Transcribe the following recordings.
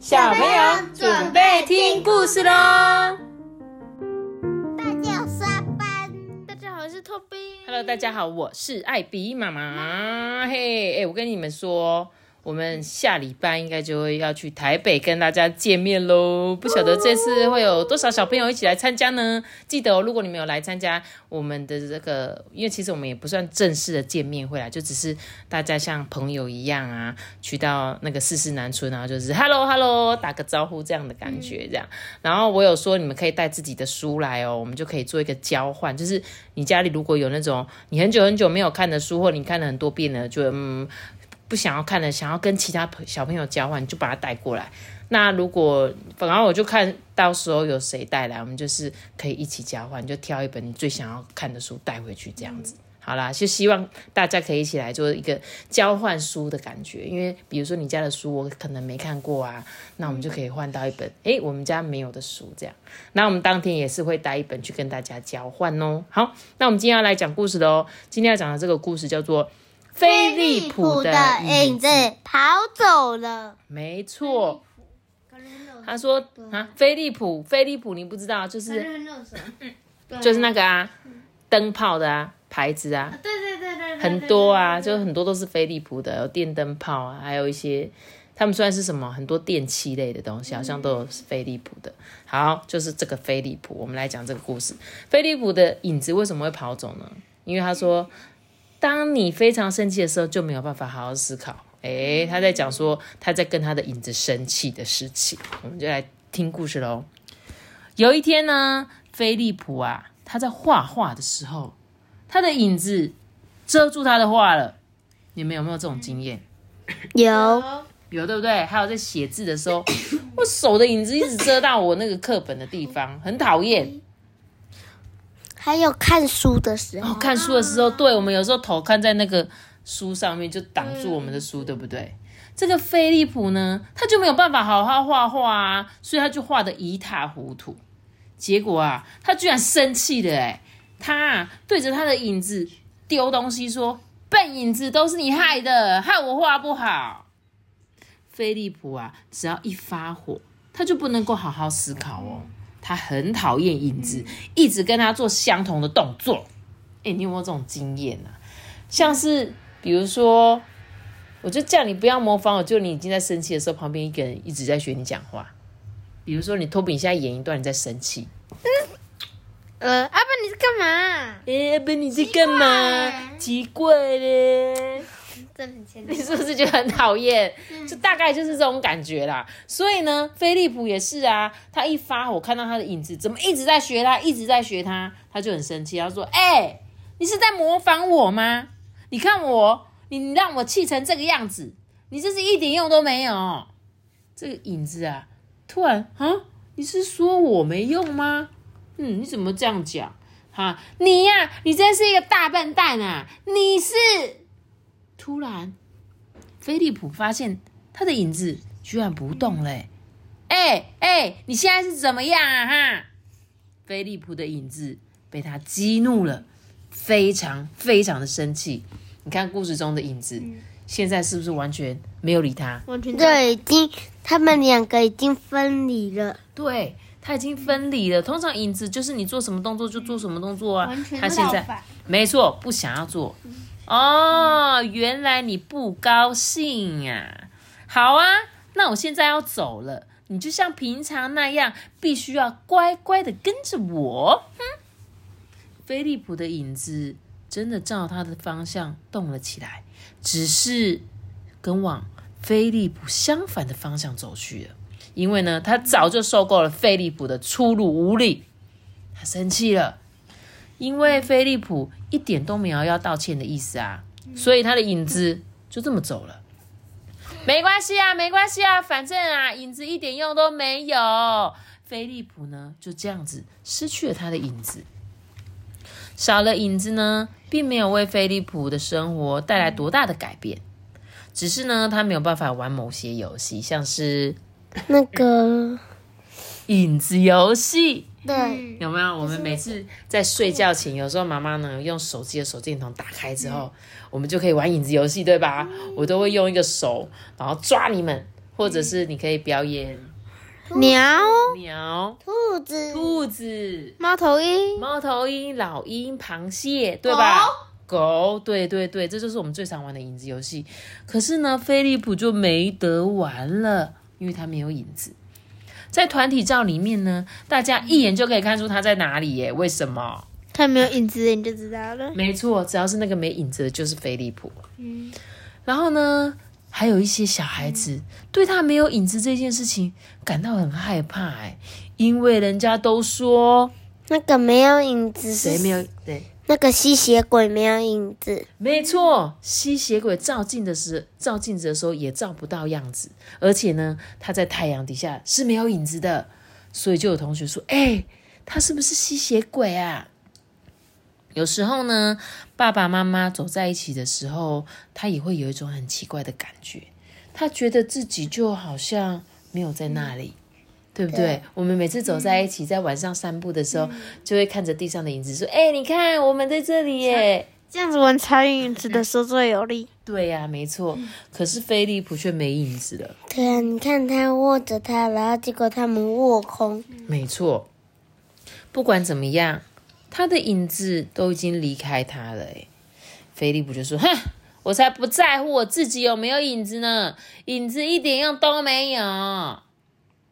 小朋友准备听故事喽！大家上班，大家好，我是托比。Hello，大家好，我是艾比妈妈。嘿，哎，我跟你们说，我们下礼拜应该就会要去台北跟大家见面喽。不晓得这次会有多少小朋友一起来参加呢？记得哦，如果你们有来参加我们的这个，因为其实我们也不算正式的见面会啦，就只是大家像朋友一样啊，去到那个四四南村，然后就是 Hello Hello 打个招呼这样的感觉，这样。然后我有说你们可以带自己的书来哦，我们就可以做一个交换，就是你家里如果有那种你很久很久没有看的书，或你看了很多遍了，就嗯不想要看的，想要跟其他小朋友交换，就把它带过来。那如果反而我就看到时候有谁带来，我们就是可以一起交换，就挑一本你最想要看的书带回去，这样子。好啦，就希望大家可以一起来做一个交换书的感觉，因为比如说你家的书我可能没看过啊，那我们就可以换到一本诶我们家没有的书这样。那我们当天也是会带一本去跟大家交换哦。好，那我们今天要来讲故事的哦，今天要讲的这个故事叫做《飞利浦的影子》。跑走了。没错，他说啊，飞利浦，飞利浦你不知道，就是。就是那个啊，灯泡的啊牌子啊，对对对对，很多啊，就很多都是飞利浦的，有电灯泡啊，还有一些他们算是什么很多电器类的东西，好像都有飞利浦的。好，就是这个飞利浦，我们来讲这个故事。飞利浦的影子为什么会跑走呢？因为他说，当你非常生气的时候，就没有办法好好思考。诶，他在讲说他在跟他的影子生气的事情，我们就来听故事喽。有一天呢，菲利普啊，他在画画的时候，他的影子遮住他的画了。你们有没有这种经验？有，有对不对？还有在写字的时候，我手的影子一直遮到我那个课本的地方，很讨厌。还有看书的时候，看书的时候，对我们有时候头看在那个书上面，就挡住我们的书，对不对？这个飞利浦呢，他就没有办法好好画画啊，所以他就画的一塌糊涂。结果啊，他居然生气了，哎，他啊对着他的影子丢东西，说：“笨影子，都是你害的，害我画不好。”飞利浦啊，只要一发火，他就不能够好好思考哦。他很讨厌影子，一直跟他做相同的动作。哎，你有没有这种经验啊？像是比如说，我就叫你不要模仿我，就你已经在生气的时候，旁边一个人一直在学你讲话。比如说，你托比，你现在演一段你在生气，嗯呃，阿爸你在干嘛？哎，阿笨你在干嘛？奇怪嘞，真的很欠你是不是觉得很讨厌？就大概就是这种感觉啦。所以呢，飞利浦也是啊，他一发火看到他的影子怎么一直在学他，一直在学他，他就很生气，他说：“哎、你是在模仿我吗？你看我，你让我气成这个样子，你这是一点用都没有。”这个影子啊，突然啊，你是说我没用吗？嗯，你怎么这样讲？哈，你呀、你真是一个大笨蛋啊！你是突然，菲利普发现他的影子居然不动嘞、哎哎、你现在是怎么样啊？哈！菲利普的影子被他激怒了，非常非常的生气。你看故事中的影子，现在是不是完全没有理他？完全对，已经他们两个已经分离了。对，他已经分离了。通常影子就是你做什么动作就做什么动作啊。他现在没错，不想要做。哦，原来你不高兴啊！好啊，那我现在要走了，你就像平常那样，必须要乖乖的跟着我。哼，飞利浦的影子真的照他的方向动了起来，只是跟往飞利浦相反的方向走去了。因为呢，他早就受够了飞利浦的粗鲁无礼，他生气了。因为菲利普一点都没有要道歉的意思啊，所以他的影子就这么走了。没关系啊，没关系啊，反正啊，影子一点用都没有。菲利普呢，就这样子失去了他的影子。少了影子呢，并没有为菲利普的生活带来多大的改变，只是呢，他没有办法玩某些游戏，像是那个，影子游戏。对，有没有？我们每次在睡觉前，有时候妈妈呢用手机的手电筒打开之后，我们就可以玩影子游戏，对吧？我都会用一个手，然后抓你们，或者是你可以表演鸟、鸟、兔子，兔子、猫头鹰、猫头鹰、老鹰、螃蟹，对吧？狗，对对对，这就是我们最常玩的影子游戏。可是呢，飞利浦就没得玩了，因为他没有影子。在团体照里面呢，大家一眼就可以看出他在哪里耶？为什么？他没有影子，你就知道了。没错，只要是那个没影子的，就是飞利浦。嗯，然后呢，还有一些小孩子对他没有影子这件事情感到很害怕，哎，因为人家都说那个没有影子是谁没有对。那个吸血鬼没有影子，没错，吸血鬼照镜的时照镜子的时候也照不到样子，而且呢，他在太阳底下是没有影子的，所以就有同学说：“哎、他是不是吸血鬼啊？”有时候呢，爸爸妈妈走在一起的时候，他也会有一种很奇怪的感觉，他觉得自己就好像没有在那里。对不对？对我们每次走在一起，在晚上散步的时候，就会看着地上的影子，说：“哎、你看，我们在这里耶！”这样子玩猜影子的时候最有力。对呀、没错。可是菲利普却没影子了。对啊，你看他握着它，然后结果他们握空，没错，不管怎么样，他的影子都已经离开他了。哎，飞利普就说：“哼，我才不在乎我自己有没有影子呢，影子一点用都没有。”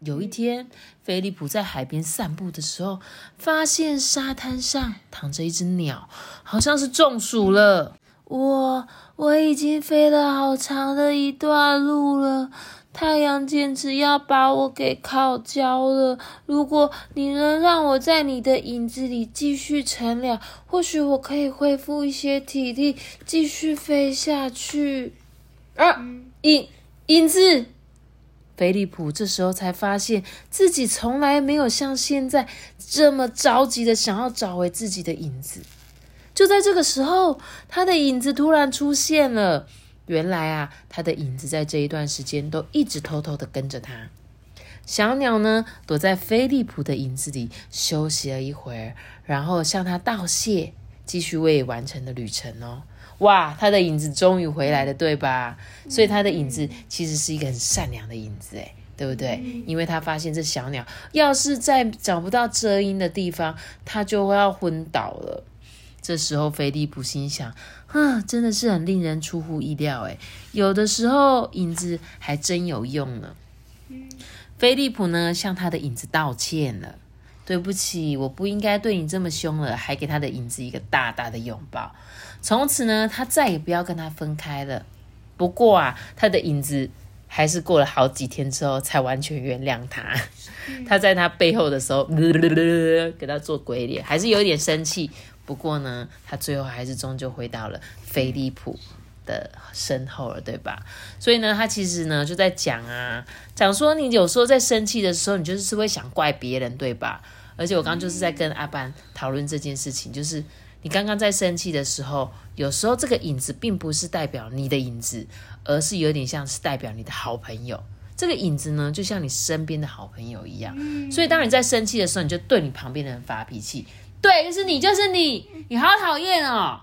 有一天，菲利普在海边散步的时候，发现沙滩上躺着一只鸟，好像是中暑了。我我已经飞了好长的一段路了，太阳简直要把我给烤焦了。如果你能让我在你的影子里继续乘凉，或许我可以恢复一些体力，继续飞下去。啊，影影子！菲利普这时候才发现自己从来没有像现在这么着急的想要找回自己的影子。就在这个时候，他的影子突然出现了。原来啊，他的影子在这一段时间都一直偷偷的跟着他。小鸟呢，躲在菲利普的影子里休息了一会儿，然后向他道谢，继续未完成的旅程哦。哇，他的影子终于回来了，对吧？所以他的影子其实是一个很善良的影子，诶，对不对？因为他发现这小鸟要是再找不到遮阴的地方，它就会要昏倒了。这时候，菲利普心想：啊，真的是很令人出乎意料，诶，有的时候影子还真有用呢。菲利普呢，向他的影子道歉了。对不起，我不应该对你这么凶了，还给他的影子一个大大的拥抱。从此呢，他再也不要跟他分开了。不过啊，他的影子还是过了好几天之后才完全原谅他。他在他背后的时候，给他做鬼脸，还是有一点生气。不过呢，他最后还是终究回到了菲利普的身后了，对吧？所以呢，他其实呢就在讲啊，讲说你有时候在生气的时候，你就是会想怪别人，对吧？而且我刚刚就是在跟阿班讨论这件事情，就是你刚刚在生气的时候，有时候这个影子并不是代表你的影子，而是有点像是代表你的好朋友。这个影子呢，就像你身边的好朋友一样。所以当你在生气的时候，你就对你旁边的人发脾气，对，就是你，就是你，你好讨厌哦。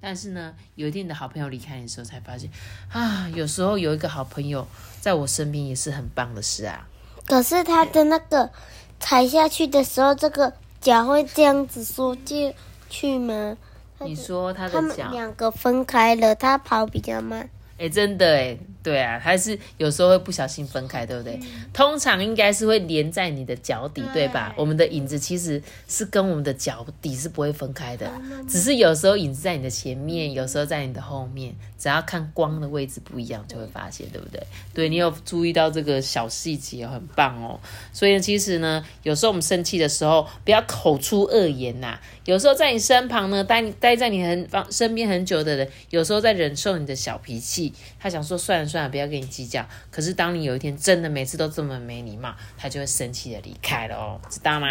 但是呢，有一天你的好朋友离开你的时候，才发现啊，有时候有一个好朋友在我身边也是很棒的事啊。可是他的那个踩下去的时候，这个脚会这样子缩进去吗？你说他的脚，两个分开了，他跑比较慢。哎，真的哎，对啊，还是有时候会不小心分开，对不对？通常应该是会连在你的脚底，对吧？我们的影子其实是跟我们的脚底是不会分开的，只是有时候影子在你的前面，有时候在你的后面，只要看光的位置不一样，就会发现，对不对？对你有注意到这个小细节，很棒哦。所以，其实呢，有时候我们生气的时候，不要口出恶言呐、有时候在你身旁呢，待你待在你很方身边很久的人，有时候在忍受你的小脾气，他想说算了算了，不要跟你计较。可是当你有一天真的每次都这么没礼貌，他就会生气的离开了哦，知道吗？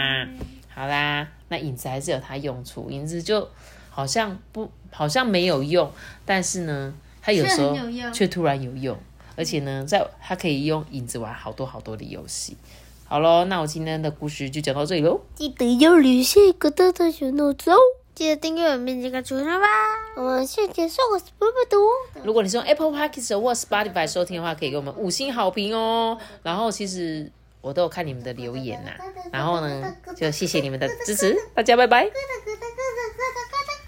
好啦，那影子还是有它用处，影子就好像不好像没有用，但是呢，它有时候却突然有用，而且呢，在它可以用影子玩好多好多的游戏。好喽，那我今天的故事就讲到这里喽。记得要留下一个大大小脑子哦。记得订阅我们这个出声吧。我们先结束，我是波波读。如果你是用 Apple Podcast 或 Spotify 收听的话，可以给我们五星好评哦。然后其实我都有看你们的留言呐、然后呢，就谢谢你们的支持，大家拜拜。